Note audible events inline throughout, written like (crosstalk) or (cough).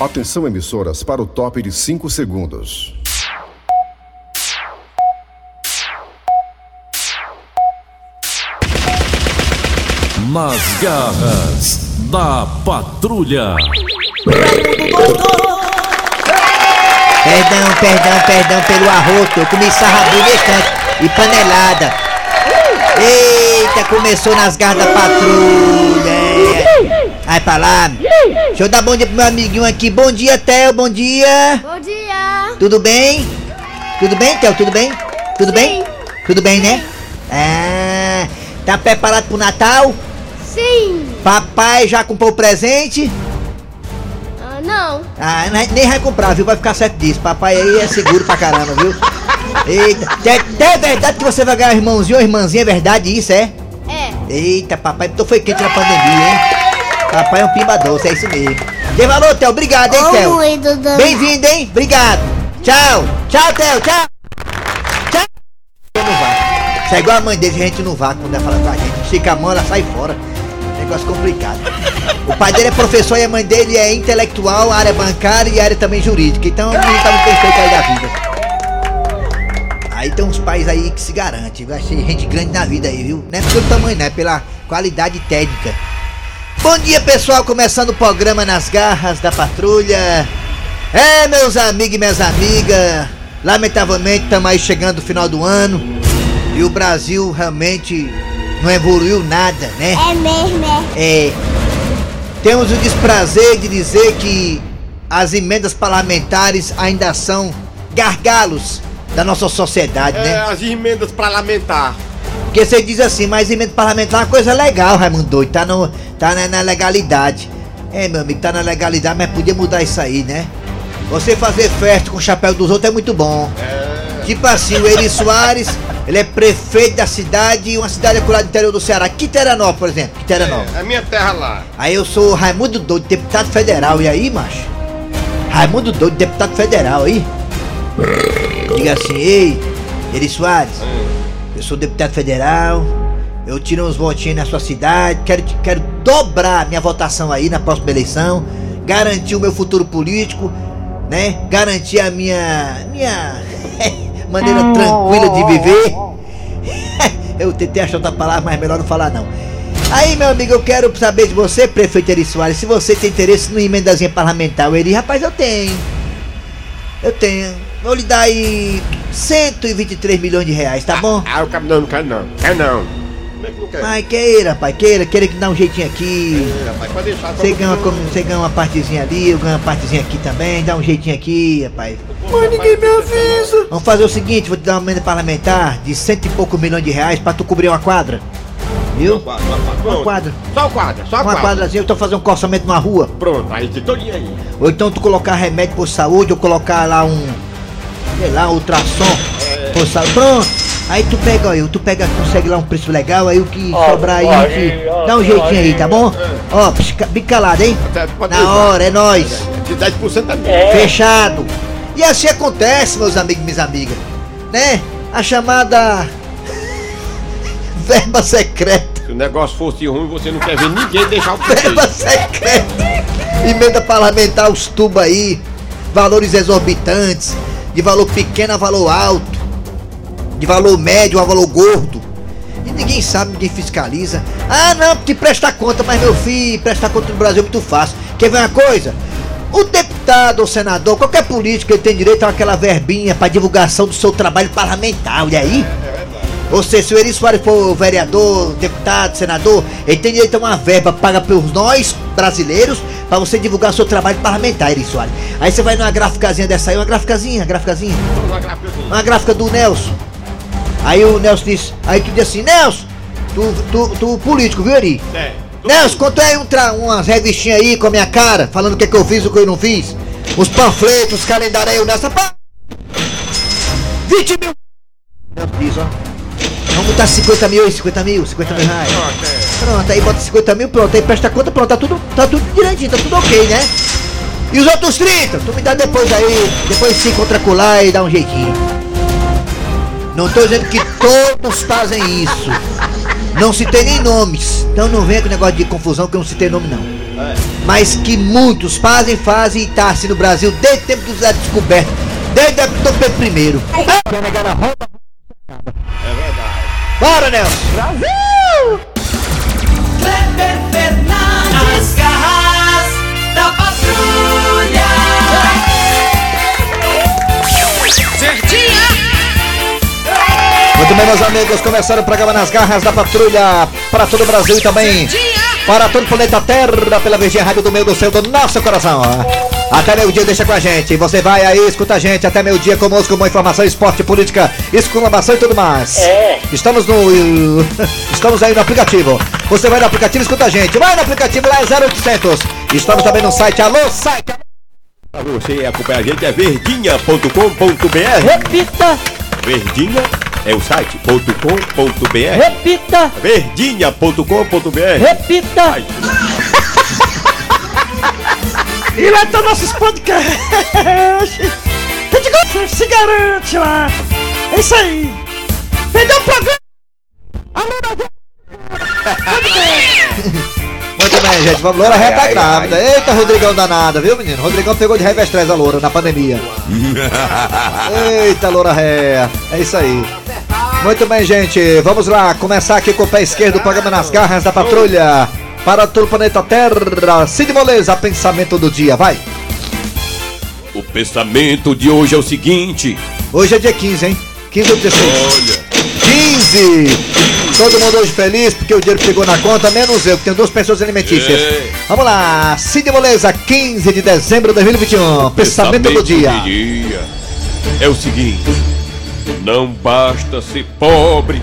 Atenção emissoras para o top de 5 segundos. Nas garras da patrulha. Perdão, perdão, perdão pelo arroto. Eu comi sarrabulho tanto e panelada. Eita, começou nas garras da patrulha. Vai pra lá. Deixa eu dar bom dia pro meu amiguinho aqui. Bom dia, Theo. Bom dia. Bom dia! Tudo bem? Tudo bem, Theo? Tudo bem? Tudo bem? Tudo bem, né? Ah, tá preparado pro Natal? Sim! Papai já comprou o presente? Ah, não! Ah, nem nem vai comprar, viu? Vai ficar certo disso. Papai aí é seguro pra caramba, viu? Eita, é, é verdade que você vai ganhar irmãozinho ou irmãzinha, é verdade isso, é? É! Eita, papai, então foi quente na pandemia, hein? Papai é um pimba doce, é isso mesmo. Dê valor, Theo, obrigado, hein, Theo? Bem-vindo, hein? Obrigado. Tchau. Tchau, Theo, tchau. Tchau. Isso é igual a mãe dele, a gente não vá quando ela fala com a gente. Estica a mão, ela sai fora. Negócio complicado. O pai dele é professor e a mãe dele é intelectual, área bancária e área também jurídica. Então menino tá muito perfeito aí da vida. Aí tem uns pais aí que se garante, vai ser gente grande na vida aí, viu? Não é pelo tamanho, não, é pela qualidade técnica. Bom dia, pessoal, começando o programa Nas Garras da Patrulha. É, meus amigos e minhas amigas, lamentavelmente estamos aí chegando o final do ano e o Brasil realmente não evoluiu nada, né? É mesmo, é? É. Temos o desprazer de dizer que as emendas parlamentares ainda são gargalos da nossa sociedade, É, né? as emendas parlamentar. Porque você diz assim, mas emenda parlamentar é uma coisa legal, Raimundo doido, tá, no, tá na, na legalidade. É, meu amigo, tá na legalidade, mas podia mudar isso aí, né? Você fazer festa com o chapéu dos outros é muito bom. Tipo assim, o Eri Soares, ele é prefeito da cidade, uma cidade acolá do interior do Ceará, Quiteranópolis, por exemplo, Quiteranópolis. É a minha terra lá. Aí eu sou Raimundo Doido, deputado federal, e aí, macho? Raimundo Doido, deputado federal, aí? Diga assim, ei, Eri Soares, eu sou deputado federal, eu tiro uns votinhos na sua cidade, quero, quero dobrar minha votação aí na próxima eleição, garantir o meu futuro político, né? Garantir a minha. minha. (laughs) maneira tranquila de viver. (laughs) eu tentei achar outra palavra, mas melhor não falar não. Aí, meu amigo, eu quero saber de você, prefeito Eri Soares, se você tem interesse no emendazinha parlamentar. Eri, rapaz, eu tenho. Eu tenho. Vou lhe dar aí 123 milhões de reais, tá bom? Ah, o cabelo não quer não. Quer não. Como é que não quer? Mas queira, rapaz, queira, queira que dá um jeitinho aqui. É, rapaz, pode deixar. Você ganha, uma, você ganha uma partezinha ali, eu ganho uma partezinha aqui também, dá um jeitinho aqui, rapaz. Mas ninguém me avisa. Vamos fazer o seguinte, vou te dar uma emenda parlamentar de cento e poucos milhões de reais pra tu cobrir uma quadra. Viu? Uma quadra. Só o quadra, só o Uma quadra. quadrazinha, eu tô fazendo um calçamento numa rua. Pronto, aí tem todinho aí. Ou então tu colocar remédio por saúde, ou colocar lá um. Sei lá, ultrassom por saúde. Pronto! Aí tu pega, aí, tu pega, consegue lá um preço legal, aí o que sobrar aí, gente dá um jeitinho aí, tá bom? Ó, bem calado, hein? Na hora, é nóis! De 10% também. Fechado! E assim acontece, meus amigos e minhas amigas, né? A chamada. (laughs) Verba secreta. Se o negócio fosse ruim, você não quer ver ninguém deixar o Verba secreta! Emenda parlamentar, os tubos aí, valores exorbitantes, de valor pequeno a valor alto, de valor médio a valor gordo. E ninguém sabe, ninguém fiscaliza. Ah, não, porque presta conta, mas meu filho, prestar conta no Brasil é muito fácil. Quer ver uma coisa? O deputado ou senador, qualquer político, ele tem direito àquela verbinha para divulgação do seu trabalho parlamentar, olha aí. Ou seja, se o Eri Soares for vereador, deputado, senador, ele tem direito a uma verba paga por nós, brasileiros, para você divulgar seu trabalho parlamentar, Eri Soares. Aí você vai numa gráficazinha dessa aí, uma gráficazinha, gráficazinha, uma gráfica do Nelson. Aí o Nelson diz, aí tu diz assim, Nelson, tu, tu, tu político, viu, Eri? É. Nelson, conta aí um tra umas revistinhas aí com a minha cara, falando o que, é que eu fiz e o que eu não fiz. Os panfletos, os calendários aí, o Nelson. Pá! 20 mil! Nelson diz, ó. Vamos botar 50 mil aí, 50 mil, 50 mil reais. Pronto, é. Pronto, aí bota 50 mil, pronto, aí presta conta, pronto, tá tudo, tá tudo direitinho, tá tudo ok, né? E os outros 30? Tu me dá depois aí, depois se lá e dá um jeitinho. Não tô dizendo que todos fazem isso. Não citei nem nomes. Então não venha com negócio de confusão que eu não citei nome não. mas que muitos fazem, fazem e tá assim no Brasil desde o tempo dos descobertos, desde a época do Pedro I. Roda? É verdade. Bora, Nelson! Kleber bem, meus amigos, começando o programa Nas Garras da Patrulha para todo o Brasil e também para todo o planeta Terra pela Virgem Rádio do meio do céu do nosso coração. Até meio-dia, deixa com a gente. Você vai aí, escuta a gente até meio-dia conosco com informação, esporte, política, exclamação e tudo mais. É. Estamos no. (laughs) Estamos aí no aplicativo. Você vai no aplicativo e escuta a gente. Vai no aplicativo lá é 0800. Estamos também no site. Alô, site. Pra você acompanhar a gente é verdinha.com.br. Repita, Verdinha é o site .com.br. repita, Verdinha.com.br. repita. Ai. E lá estão nossos podcasts. A gente gosta, se garante lá. É isso aí. Perdeu o programa. Muito (laughs) bem, gente. Vamos, Loura Ré tá grávida. Eita, Rodrigão danada, viu, menino? Rodrigão pegou de revestrez a Loura na pandemia. (laughs) Eita, Loura Ré. É isso aí. Muito bem, gente. Vamos lá. Começar aqui com o pé esquerdo do programa Nas Garras da Patrulha. Para todo o planeta Terra. Cid Moleza, pensamento do dia. Vai. O pensamento de hoje é o seguinte. Hoje é dia 15, hein? 15 ou 16? Olha. 15! Todo mundo hoje feliz porque o dinheiro chegou na conta, menos eu, que tenho duas pessoas alimentícias. É. Vamos lá, Cid Moleza, 15 de dezembro de 2021. Pensamento, do dia. dia é o seguinte: não basta ser pobre,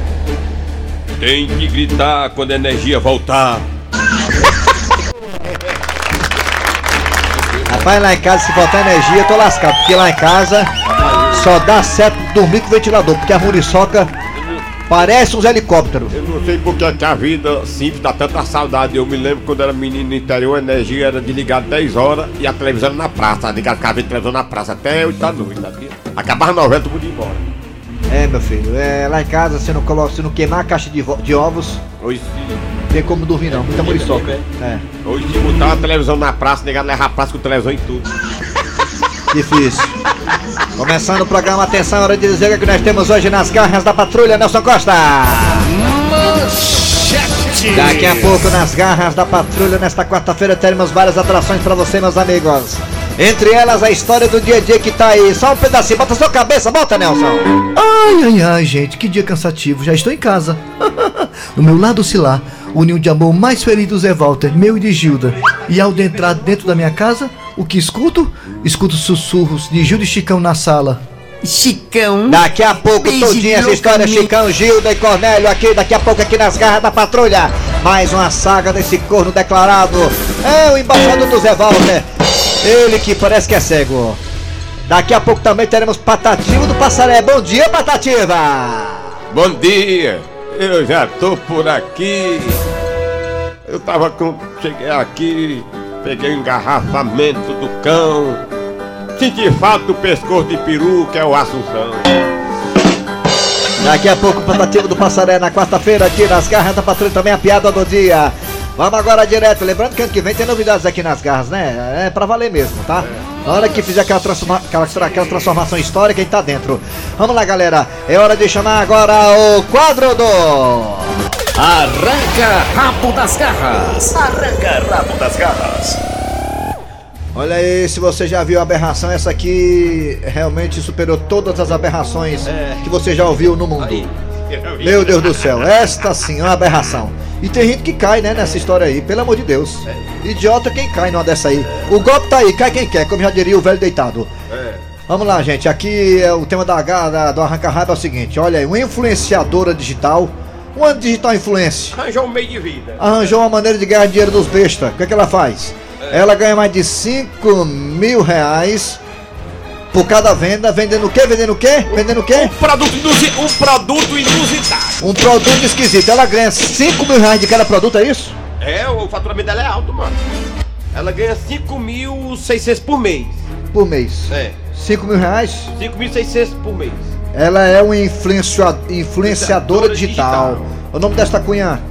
tem que gritar quando a energia voltar. (laughs) Rapaz, lá em casa, se faltar energia, eu tô lascado, porque lá em casa só dá certo dormir com o ventilador, porque a muriçoca parece uns helicópteros. Eu não sei porque que a vida simples dá tanta saudade. Eu me lembro quando era menino no interior, a energia era desligada 10 horas e a televisão era na praça. Ligado, ficava vendo televisão na praça até 8 da noite, sabia? Acabava a novela, todo mundo ia embora. É, meu filho, é, lá em casa, se não, coloca, se não queimar a caixa de, de ovos, Hoje, se- tem como dormir não, muita muriçoca. É, hoje se botar uma televisão na praça, negado levar a praça com televisão e tudo. difícil. Começando o programa, atenção, hora de dizer o que nós temos hoje nas garras da patrulha, Nelson Costa. Daqui a pouco, nas garras da patrulha, nesta quarta-feira, teremos várias atrações pra você, meus amigos. Entre elas, a história do dia a dia que tá aí. Só um pedacinho, bota sua cabeça, bota, Nelson. Ai, ai, ai, gente, que dia cansativo. Já estou em casa. (laughs) no meu lado lá, o ninho de amor mais feliz do Zé Walter, meu e de Gilda. E ao de entrar dentro da minha casa, o que escuto? Escuto sussurros de Gilda e Chicão na sala. Chicão. Daqui a pouco, Beijo tudinho essa história, meu. Chicão, Gilda e Cornélio aqui, daqui a pouco aqui nas garras da patrulha. Mais uma saga desse corno declarado. É o embaixador do Zé Walter. Ele que parece que é cego. Daqui a pouco também teremos Patativa do Passaré. Bom dia, Patativa! Bom dia, eu já tô por aqui. Eu tava com. Cheguei aqui, peguei o engarrafamento do cão. Senti falta do pescoço de peru, que é o Assunção. Daqui a pouco, Patativa do Passaré na quarta-feira, aqui nas garras da patrulha também a piada do dia. Vamos agora direto. Lembrando que ano que vem tem novidades aqui nas garras, né? É pra valer mesmo, tá? Na hora que fizer aquela, transforma- aquela, aquela transformação histórica, a gente tá dentro. Vamos lá, galera. É hora de chamar agora o quadro do. Arranca rabo das garras. Arranca rabo das garras. Olha aí, se você já viu a aberração, essa aqui realmente superou todas as aberrações que você já ouviu no mundo. Meu Deus do céu, esta sim é uma aberração. E tem gente que cai, né, nessa história aí, pelo amor de Deus. Idiota quem cai numa dessa aí. O golpe tá aí, cai quem quer, como já diria o velho deitado. Vamos lá, gente. Aqui é o tema da, da- do Arranca Raiva é o seguinte: olha aí, uma influenciadora digital, uma digital influencer, Arranjou um meio de vida. arranjou uma maneira de ganhar dinheiro dos bestas. O que, é que ela faz? Ela ganha mais de 5 mil reais por cada venda. Vendendo o quê? Vendendo o quê? Vendendo o quê? Produto inusi- um produto inusitado. Um produto esquisito. Ela ganha 5 mil reais de cada produto, é isso? É, o faturamento dela é alto, mano. Ela ganha 5.600 por mês. Por mês. É, 5 mil reais? 5.600 por mês. Ela é uma influencia- influenciadora digital. digital. O nome desta cunha?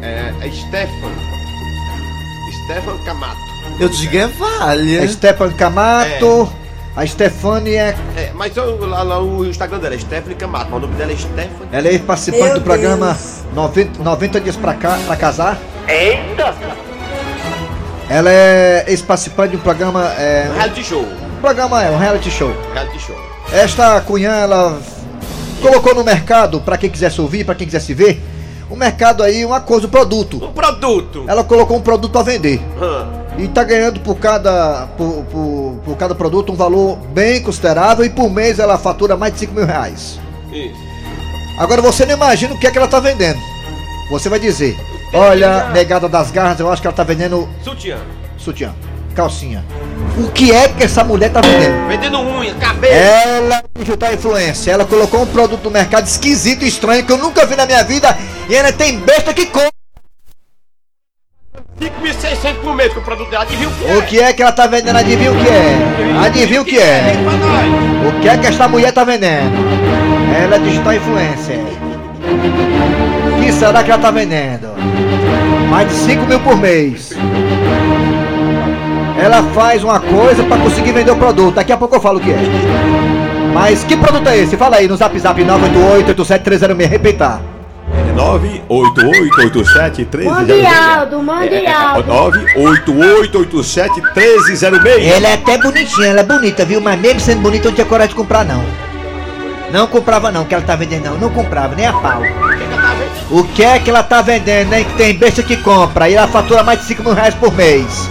É, é Stefan. Stefan Camato. Eu digo é vale. A Stephanie Camato. A Stefania é. É, mas eu- lá, lá o Instagram dela é Stephanie Camato, mas o nome dela é Stephanie. Ela é participante Meu do programa Deus. 90, 90 Dias pra, cá, pra Casar. Eita! Ela é ex-participante de um programa. É, Um reality show. um programa é um reality show. Reality show. Esta cunhã, ela colocou no mercado, pra quem quisesse ouvir, pra quem quisesse ver, o mercado aí, uma coisa, um produto. Um produto. Ela colocou um produto pra vender. Hã. E tá ganhando por cada, por, por, por cada produto um valor bem considerável e por mês ela fatura mais de 5 mil reais. Isso. Agora você não imagina o que é que ela tá vendendo. Você vai dizer, olha, negada das garras, eu acho que ela tá vendendo Sutiã. sutiã, calcinha. O que é que essa mulher tá vendendo? Vendendo unha, cabelo. Ela digital influência, ela colocou um produto no mercado esquisito e estranho que eu nunca vi na minha vida e ainda tem besta que compra. 5.600 por mês com o produto dela. Adivinha o que é? O que é que ela tá vendendo? Adivinha o que é? Adivinha o que é? O que é que esta mulher tá vendendo? Ela é digital influencer. O que será que ela tá vendendo? Mais de 5 mil por mês. Ela faz uma coisa pra conseguir vender o produto. Daqui a pouco eu falo o que é. Mas que produto é esse? Fala aí no zap zap 988-87306. Repita. 988871306. Mundialdo, Mundialdo. 988871306. Ela é até bonitinha, ela é bonita, viu? Mas mesmo sendo bonita eu não tinha coragem de comprar não. Não comprava não, que ela tá vendendo não. Não comprava, nem a pau. O que é que ela tá vendendo, hein? Que tem besta que compra. E ela fatura mais de 5 mil reais por mês.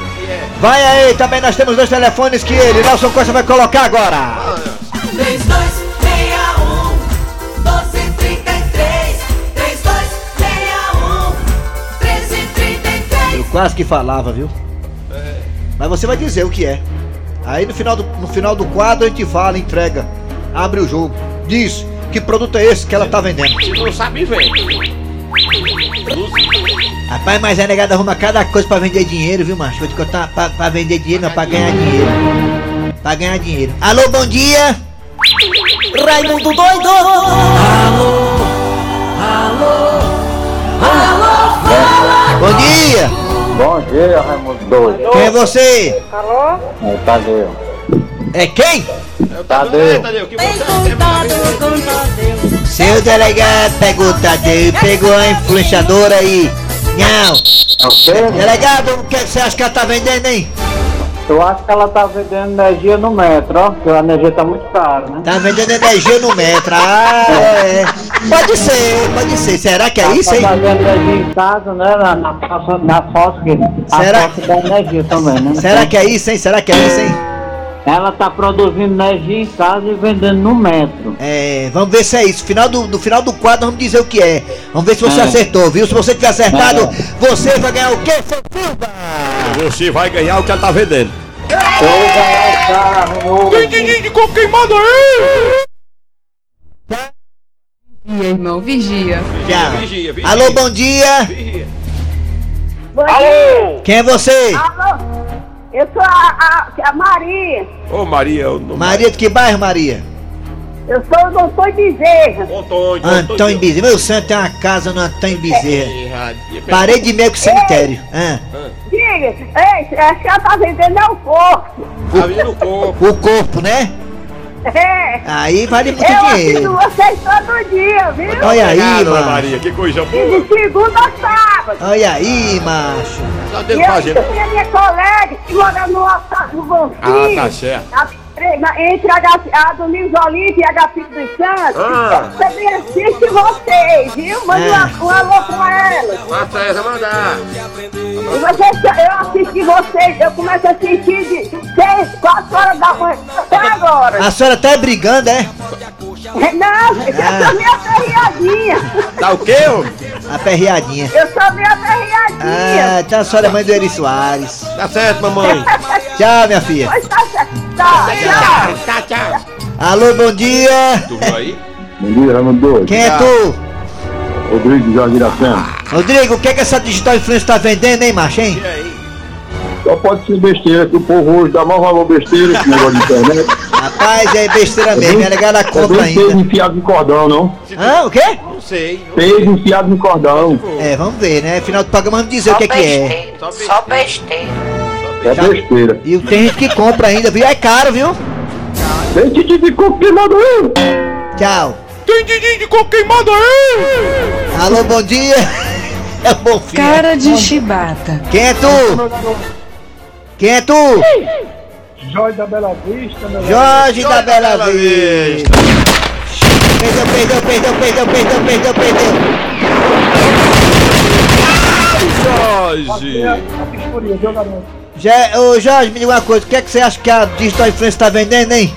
Vai aí, também nós temos dois telefones que ele, Nelson Costa, vai colocar agora. 3261 quase que falava, viu? Mas você vai dizer o que é. Aí no final, do, no final do quadro a gente fala, entrega, abre o jogo. Diz que produto é esse que ela tá vendendo. Se não sabe, vem. Rapaz, mas a negada arruma cada coisa pra vender dinheiro, viu, macho? Vou te contar, pra, pra vender dinheiro, não, pra ganhar dinheiro. Pra ganhar dinheiro. Alô, bom dia! Raimundo doido Bom dia! Bom dia, Raimundo Doido. Quem é você? É Tadeu. É quem? Tadeu. Tadeu, que você é Seu delegado pegou o Tadeu e pegou a influenciadora aí. Não! É o quê? Delegado, o que você acha que ela tá vendendo, hein? Eu acho que ela tá vendendo energia no metro, ó. Porque a energia tá muito cara, né? Tá vendendo energia no metro. Ah, é. Pode ser, pode ser. Será que é isso, Tá hein? fazendo energia em casa, né? Na, na, na, na fósforo. A Será- fósforo dá energia também, né? Será que é isso, hein? Será que é isso, hein? Ela tá produzindo energia em casa e vendendo no metro. É, vamos ver se é isso. Final do, no final do quadro, vamos dizer o que é. Vamos ver se você É. acertou, viu? Se você tiver acertado, É. você vai ganhar o quê, Silva? Você vai ganhar o que ela tá vendendo. Eu vou ganhar o carro novo. Vigia, irmão, vigia. Já. Vigia, vigia. Alô, bom dia. Vigia. Alô? Quem é você? Alô? Eu sou a, a, a Maria. Ô Maria, eu não. Maria de que bairro, Maria? Eu sou o doutor Bezerra. Antônio. Antônio Bezerra. Meu santo tem uma casa no Antônio Bezerra. Bezerra. Parede de meio com cemitério. Ah, Diga, ei, acho que ela tá vendendo é o corpo. Tá vindo o corpo. o corpo, né? É. Aí vale muito Eu dinheiro. assisto vocês todo dia, viu? Olha aí, Obrigado, macho. Maria, que coisa E boa. de segunda a sábado. Olha aí, macho. Tá E dentro eu fazendo. tinha minha colega que mora no altar do Bonfim. Ah, tá certo. Entre a, a Domingos Olímpia e a Agapito dos Santos. Ah. Eu também assisto vocês, viu? Manda Ah. um, um alô pra elas. Mata essa, mandar. E vocês, eu assisti vocês, eu começo a assistir de 6, 4 horas da manhã até agora. A senhora tá brigando, é? Não, eu Ah. sou meio aperreadinha. Tá o quê, ô? A perreadinha. Eu sou meio aperreadinha. Ah, então a senhora é mãe do Eri Soares. Tá certo, mamãe. Tchau, minha filha. Mas tá certo. Tchau. Tá, tchau. Alô, bom dia. Tu aí? Bom dia, Raimundo. Quem é tu? Rodrigo Jardim Iracema. Rodrigo, o que é que essa digital influencer tá vendendo, hein, macho, hein? Só pode ser besteira, que o povo hoje dá mais valor besteira esse negócio de internet. Rapaz, é besteira mesmo, é legal a compra Peido ainda. enfiado no cordão, não? Hã, o quê? Não sei. Peido enfiado no cordão. É, vamos ver, né? Final do programa vamos dizer o que é que é. Só besteira. É besteira. E tem gente que compra ainda, viu? É caro, viu? Tem de coco queimado aí. Tchau. Tem Didi de coco queimado aí! Alô, bom dia. É bom filho. Cara de chibata. Quem é tu? Quem é tu? Jorge da Bela Vista, meu Jorge da Bela Vista. Perdeu, perdeu, perdeu, perdeu, perdeu, perdeu, perdeu. Jorge! viu, garoto? Já, ô Jorge, me diga uma coisa, o que é que você acha que a Digital Influence tá vendendo, hein?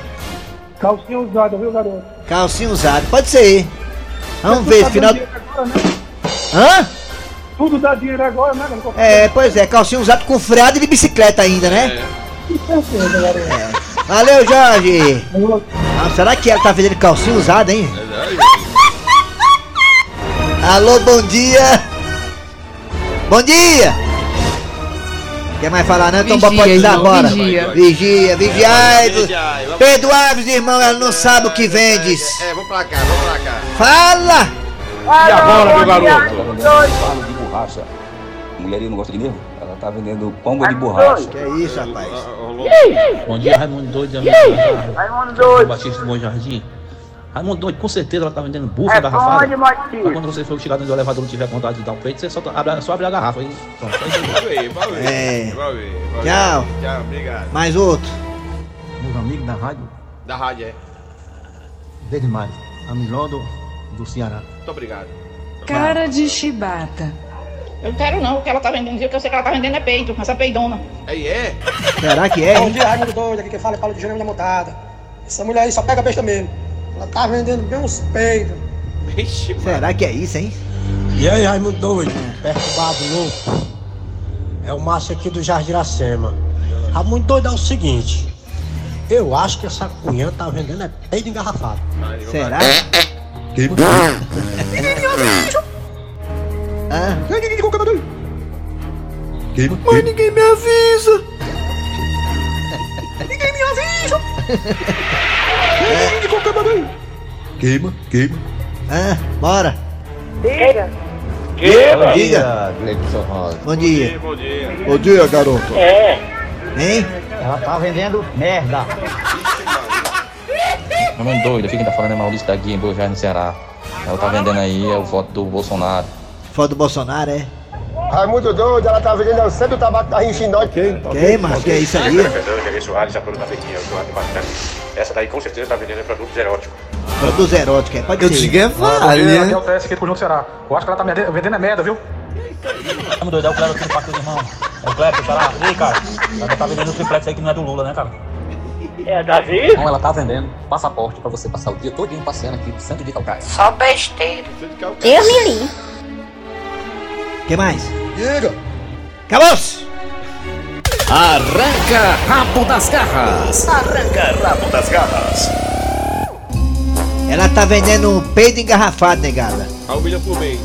Calcinha usada, viu, garoto? Calcinha usada, pode ser. Vamos ver, tá final. agora, né? Hã? Tudo dá dinheiro agora, né, garoto? É, pois é, calcinha usada com freada e de bicicleta ainda, né? Com certeza, garoto. Valeu, Jorge! Ah, será que ela tá vendendo calcinha usada, hein? Alô, bom dia! Bom dia! Quer mais falar não? Então Vigia, pode agora. vigia. Vigia, vigiai. Vamos- Pedro Alves, irmão, ela não sabe o que vendes. É, vamos pra cá, vamos pra cá. Fala! E agora, meu garoto? Fala de borracha. Mulherinha não gosta de nervo? Ela tá vendendo pomba de borracha. Que é isso, rapaz? Bom dia, Raimundo Doido. Raimundo Doido. Batista do Bom Jardim. Raimundo com certeza ela tá vendendo bufa É garrafada. bom Pra quando você for chegar dentro do elevador e não tiver vontade de dar um peito, você só, abre, só abre a garrafa aí. Pronto, é vai ver. É. Vai ver. Tchau. Tchau, obrigado. Mais outro. Meus amigos da rádio, Da rádio, é. desde mais. A melhor do, do Ceará. Muito obrigado. Cara de chibata. Eu não quero não, o que ela tá vendendo, o que eu sei que ela tá vendendo é peito, essa peidona. Aí é? Será que é? Bom dia, Raimundo Doido, aqui quem fala é Paulo de Jerônimo da Motada. Essa mulher aí só pega besta mesmo. Ela tá vendendo bem uns peidos. Vixe, Será que é isso, hein? E aí, Raimundo Doido, perturbado louco. É o Márcio aqui do Jardim Iracema. Raimundo Doido é o seguinte. Eu acho que essa cunhã tá vendendo é peido engarrafado. Será? Que Ah. Mas ninguém me avisa! (laughs) Ninguém me avisa! Queima, queima. Ah, bora. Diga. Bom dia. Gleibson Rosa. Bom dia. Bom dia. Bom dia, garoto. É. Hein? Ela tá vendendo merda. Raimundo Doido, fica tá falando é Maurício da Guia em Boa Jardim, no Ceará. Ela tá vendendo aí é o voto do Bolsonaro. Foto do Bolsonaro, é? Raimundo Doido, ela tá vendendo é sempre o tabaco da Rinchindó. Quem? Que é isso aí? Essa daí com certeza tá vendendo produtos eróticos. Produtos eróticos, é? Pode Eu ser. digo é valha. Aqui é o TS aqui do Conjunto Ceará. Eu acho que ela tá vendendo é merda, viu? Doido, é o Cleber aqui do Parque do Irmão. É o Cleber, Ceará. E aí, cara? Ela tá vendendo o triplex aí que não é do Lula, né, cara? É Davi? Não, ela tá vendendo passaporte pra você passar o dia todinho passeando aqui no centro de Calcaia. Só besteira. Deus me livre. que mais? Diga. Acabou-se! Arranca rabo das garras. Arranca rabo das garras. Ela tá vendendo peido engarrafado, negada. A um milhão por mês.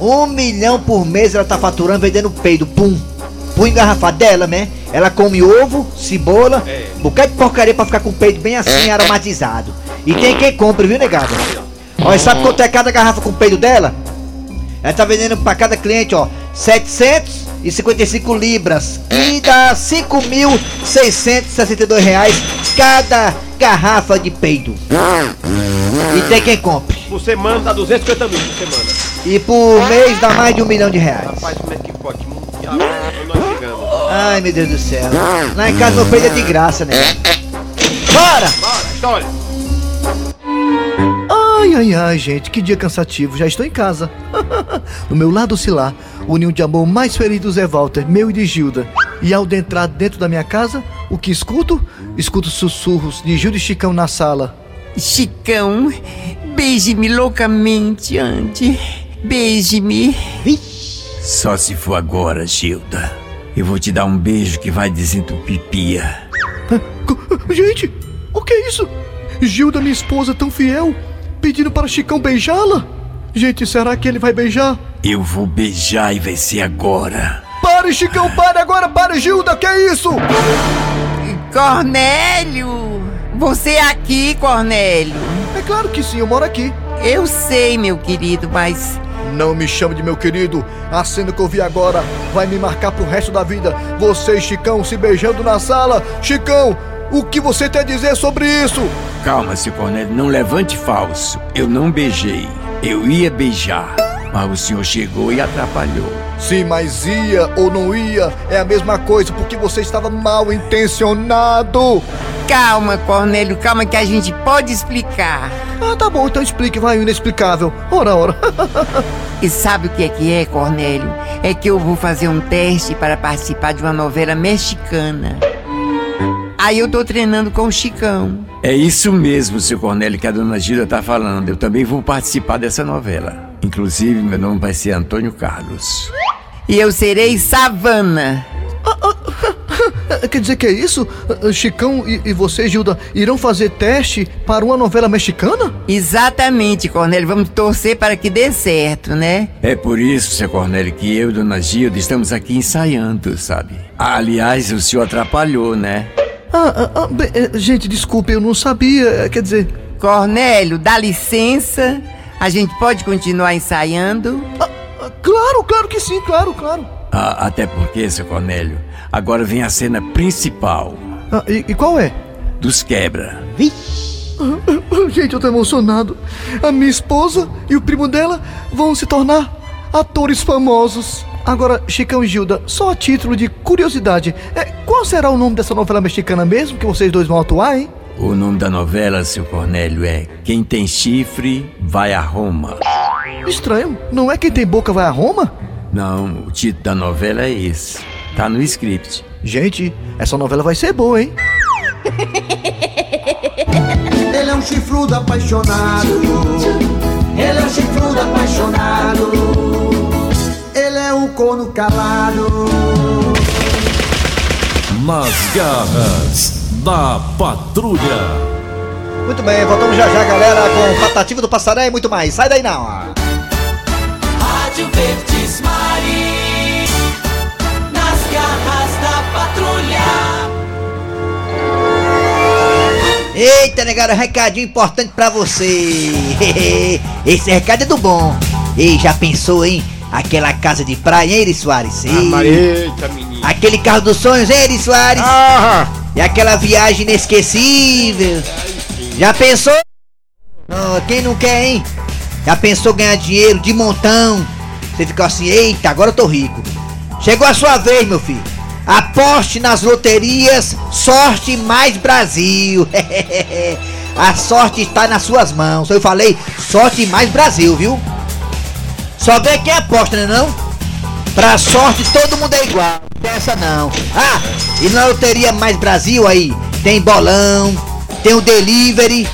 Um milhão por mês ela tá faturando vendendo peido, pum. Pum engarrafado dela, né? Ela come ovo, cebola, É. bocado de porcaria pra ficar com o peido bem assim, aromatizado. E tem quem compra, viu, negada? Olha, sabe quanto é cada garrafa com o peido dela? Ela tá vendendo pra cada cliente, ó, 755 libras. E dá 5.662 reais cada garrafa de peido. E tem quem compre. Por semana dá 250 mil por semana. E por mês dá mais de um milhão de reais. Rapaz, como é que pode? Nós chegamos. Ai, meu Deus do céu. Lá em casa peito é de graça, né? Bora! Bora, história. Ai, ai, ai, gente, que dia cansativo. Já estou em casa. (laughs) no meu lado oscilar, o ninho de amor mais feliz do Zé Walter, meu e de Gilda. E ao entrar dentro da minha casa, o que escuto? Escuto sussurros de Gilda e Chicão na sala. Chicão, beije-me loucamente antes. Beije-me. Só se for agora, Gilda. Eu vou te dar um beijo que vai desentupir pia. (laughs) Gente, o que é isso? Gilda, minha esposa tão fiel, pedindo para Chicão beijá-la? Gente, será que ele vai beijar? Eu vou beijar e vai ser agora. Pare, Chicão, pare agora, pare, Gilda, que é isso? Cornélio, Você é aqui, Cornélio? É claro que sim, eu moro aqui. Eu sei, meu querido, mas. Não me chame de meu querido. A cena que eu vi agora vai me marcar pro resto da vida. Você e Chicão se beijando na sala. Chicão, o que você tem a dizer sobre isso? Calma, seu Cornélio, não levante falso. Eu não beijei. Eu ia beijar. Mas o senhor chegou e atrapalhou. Sim, mas ia ou não ia é a mesma coisa, porque você estava mal intencionado. Calma, Cornélio, calma que a gente pode explicar. Ah, tá bom, então explique, vai, o inexplicável. Ora, ora. (laughs) E sabe o que é que é, Cornélio? É que eu vou fazer um teste para participar de uma novela mexicana. Aí eu tô treinando com o Chicão. É isso mesmo, seu Cornélio, que a dona Gilda tá falando. Eu também vou participar dessa novela. Inclusive, meu nome vai ser Antônio Carlos. E eu serei Savana. Quer dizer que é isso? Chicão e, e você, Gilda, irão fazer teste para uma novela mexicana? Exatamente, Cornélio. Vamos torcer para que dê certo, né? É por isso, seu Cornélio, que eu e dona Gilda estamos aqui ensaiando, sabe? Aliás, o senhor atrapalhou, né? Ah, ah, ah, bem, eh, gente, desculpe, eu não sabia. eh, Quer dizer. Cornélio, dá licença. A gente pode continuar ensaiando? Claro, claro que sim, claro, claro. Ah, até porque, seu Cornélio, agora vem a cena principal. Ah, e, e qual é? Dos quebra. Ah, Gente, eu tô emocionado. A minha esposa e o primo dela vão se tornar atores famosos. Agora, Chicão e Gilda, só a título de curiosidade, é, qual será o nome dessa novela mexicana mesmo que vocês dois vão atuar, hein? O nome da novela, seu Cornélio, é Quem Tem Chifre Vai a Roma. Estranho, não é quem tem boca vai a Roma? Não, o título da novela é esse. Tá no script. Gente, essa novela vai ser boa, hein? (laughs) Ele é um chifrudo apaixonado. Ele é um chifrudo apaixonado. Um corno calado. Nas garras da patrulha. Muito bem, voltamos já já, galera, com Patativa do Passaré e muito mais. Sai daí não. Rádio Verdes Mari. Nas garras da patrulha. Eita, negada, recadinho importante pra você. (laughs) Esse recado é do bom. Ei, já pensou, hein? Aquela casa de praia, hein, Eri Soares? Mas eita, menino. Aquele carro dos sonhos, hein, Eri Soares? Ah! E aquela viagem inesquecível. Já pensou? Não, quem não quer, hein? Já pensou ganhar dinheiro de montão? Você ficou assim, eita, agora eu tô rico. Chegou a sua vez, meu filho. Aposte nas loterias Sorte Mais Brasil. (laughs) a sorte está nas suas mãos. Eu falei Sorte Mais Brasil, viu? Só vê quem aposta, né não? Pra sorte todo mundo é igual. Essa não. Ah, e na Loteria Mais Brasil aí tem bolão, tem o delivery,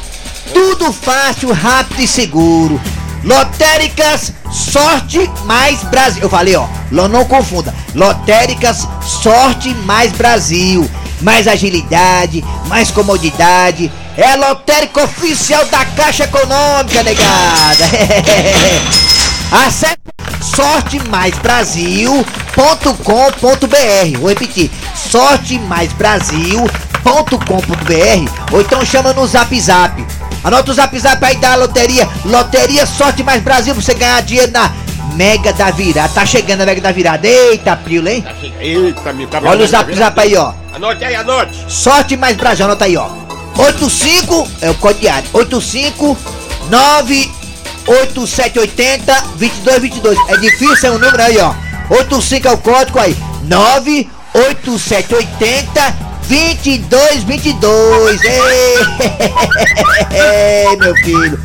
tudo fácil, rápido e seguro. Lotéricas Sorte Mais Brasil. Eu falei, ó, não confunda. Lotéricas Sorte Mais Brasil. Mais agilidade, mais comodidade. É lotérica oficial da Caixa Econômica, negada. (laughs) Acesse sortemaisbrasil.com.br. Vou repetir: sortemaisbrasil.com.br ou então chama no Zap Zap. Anota o Zap Zap aí da loteria, Loteria Sorte Mais Brasil, pra você ganhar dinheiro na Mega da Virada. Tá chegando a Mega da Virada. Eita, Prilo, hein? Eita, meu cabelo. Olha o Zap Zap aí, ó. Anote aí, anote. Sorte Mais Brasil, anota aí, ó. 85 é o código diário. 85 9 8780 2222. É difícil, é um número aí, ó. 85 é o código aí. 9 8780 2222. Ei, meu filho.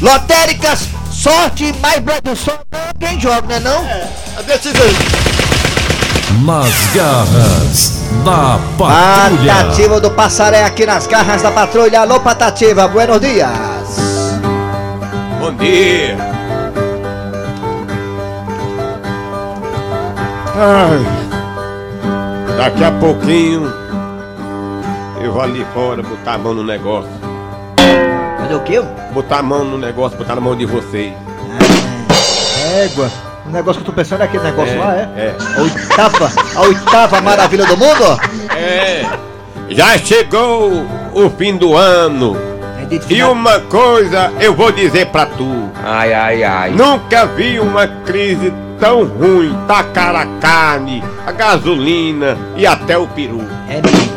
Lotéricas, sorte mais. Só quem joga, né não? É, Nas garras da patrulha. Patativa do Passaré aqui nas garras da patrulha. Alô, Patativa, buenos dias. Bom dia. Ai, daqui a pouquinho eu vou ali fora botar a mão no negócio. Fazer o quê? Botar a mão no negócio, botar na mão de vocês. Égua. O negócio que eu tô pensando é aquele negócio É, lá, é? é. A oitava, a oitava maravilha do mundo? É, já chegou o fim do ano. E uma coisa eu vou dizer pra tu. Ai, ai, ai. Nunca vi uma crise tão ruim. Tá cara a carne, a gasolina e até o peru. É mesmo.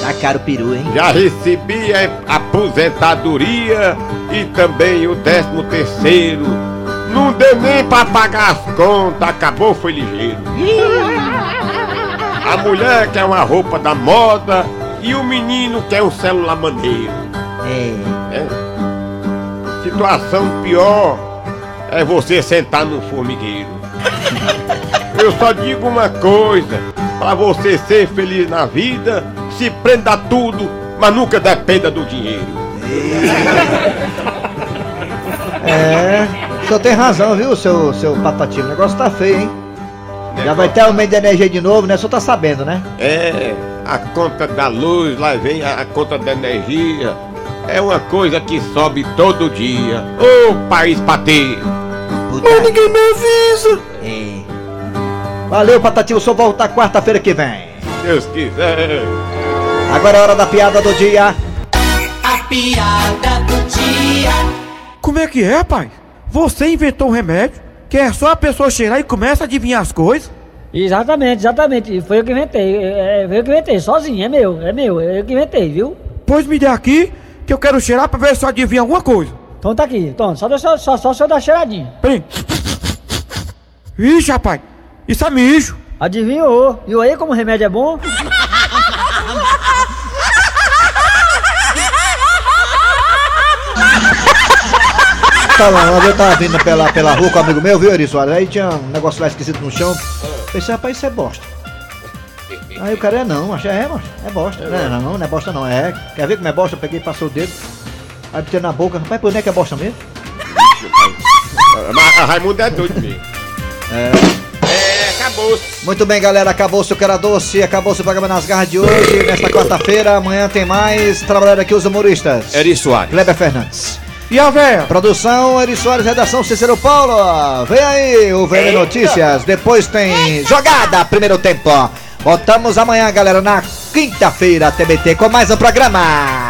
Tá caro o peru, hein? Já recebi a aposentadoria e também o décimo terceiro. Não deu nem pra pagar as contas, acabou, foi ligeiro. (laughs) A mulher quer uma roupa da moda e o menino quer um celular maneiro. É. Situação pior é você sentar num formigueiro. (laughs) Eu só digo uma coisa: pra você ser feliz na vida, se prenda a tudo, mas nunca dependa do dinheiro. É, o senhor tem razão, viu, seu, seu patatinho? O negócio tá feio, hein? Já vai ter aumento de energia de novo, né? O senhor tá sabendo, né? É, a conta da luz, lá vem a, a conta da energia. É uma coisa que sobe todo dia. Ô país pra ter! Mas ninguém me avisa! É. Valeu, patatinho, o senhor volta quarta-feira que vem. Deus quiser. Agora é hora da piada do dia. A piada do dia. Como é que é, pai? Você inventou um remédio que é só a pessoa cheirar e começa a adivinhar as coisas? Exatamente, exatamente. Foi eu que inventei. É, foi eu que inventei, sozinho, é meu, é meu, é eu que inventei, viu? Pois me dê aqui que eu quero cheirar pra ver se eu adivinho alguma coisa. Então tá aqui, então, só, deixa- só, só, só dar cheiradinha. Peraí. Ixi, rapaz, isso é mijo. Adivinhou? Viu aí como o remédio é bom? Tá lá, uma vez eu tava vindo pela, pela rua com um amigo meu, viu, Eri Soares? Aí tinha um negócio lá esquisito no chão. Pensei, rapaz, isso é bosta. Aí o cara é não, achei, é, macho, é bosta. Não, não, não, não é bosta não, é. Quer ver como é bosta? Eu peguei, passou o dedo. Aí botei na boca, rapaz, por onde é que é bosta mesmo? Mas a Raimundo é doido mesmo. É. É, acabou. Muito bem, galera, acabou-se o era doce, acabou-se o programa nas garras de hoje. Nesta quarta-feira, amanhã tem mais. Trabalhando aqui os humoristas. Eri Soares. Kleber Fernandes. E a véia? Produção, Eri Soares, redação Cícero Paulo. Vem aí o VN Notícias. Depois tem jogada, primeiro tempo. Voltamos amanhã, galera, na quinta-feira, TBT, com mais um programa.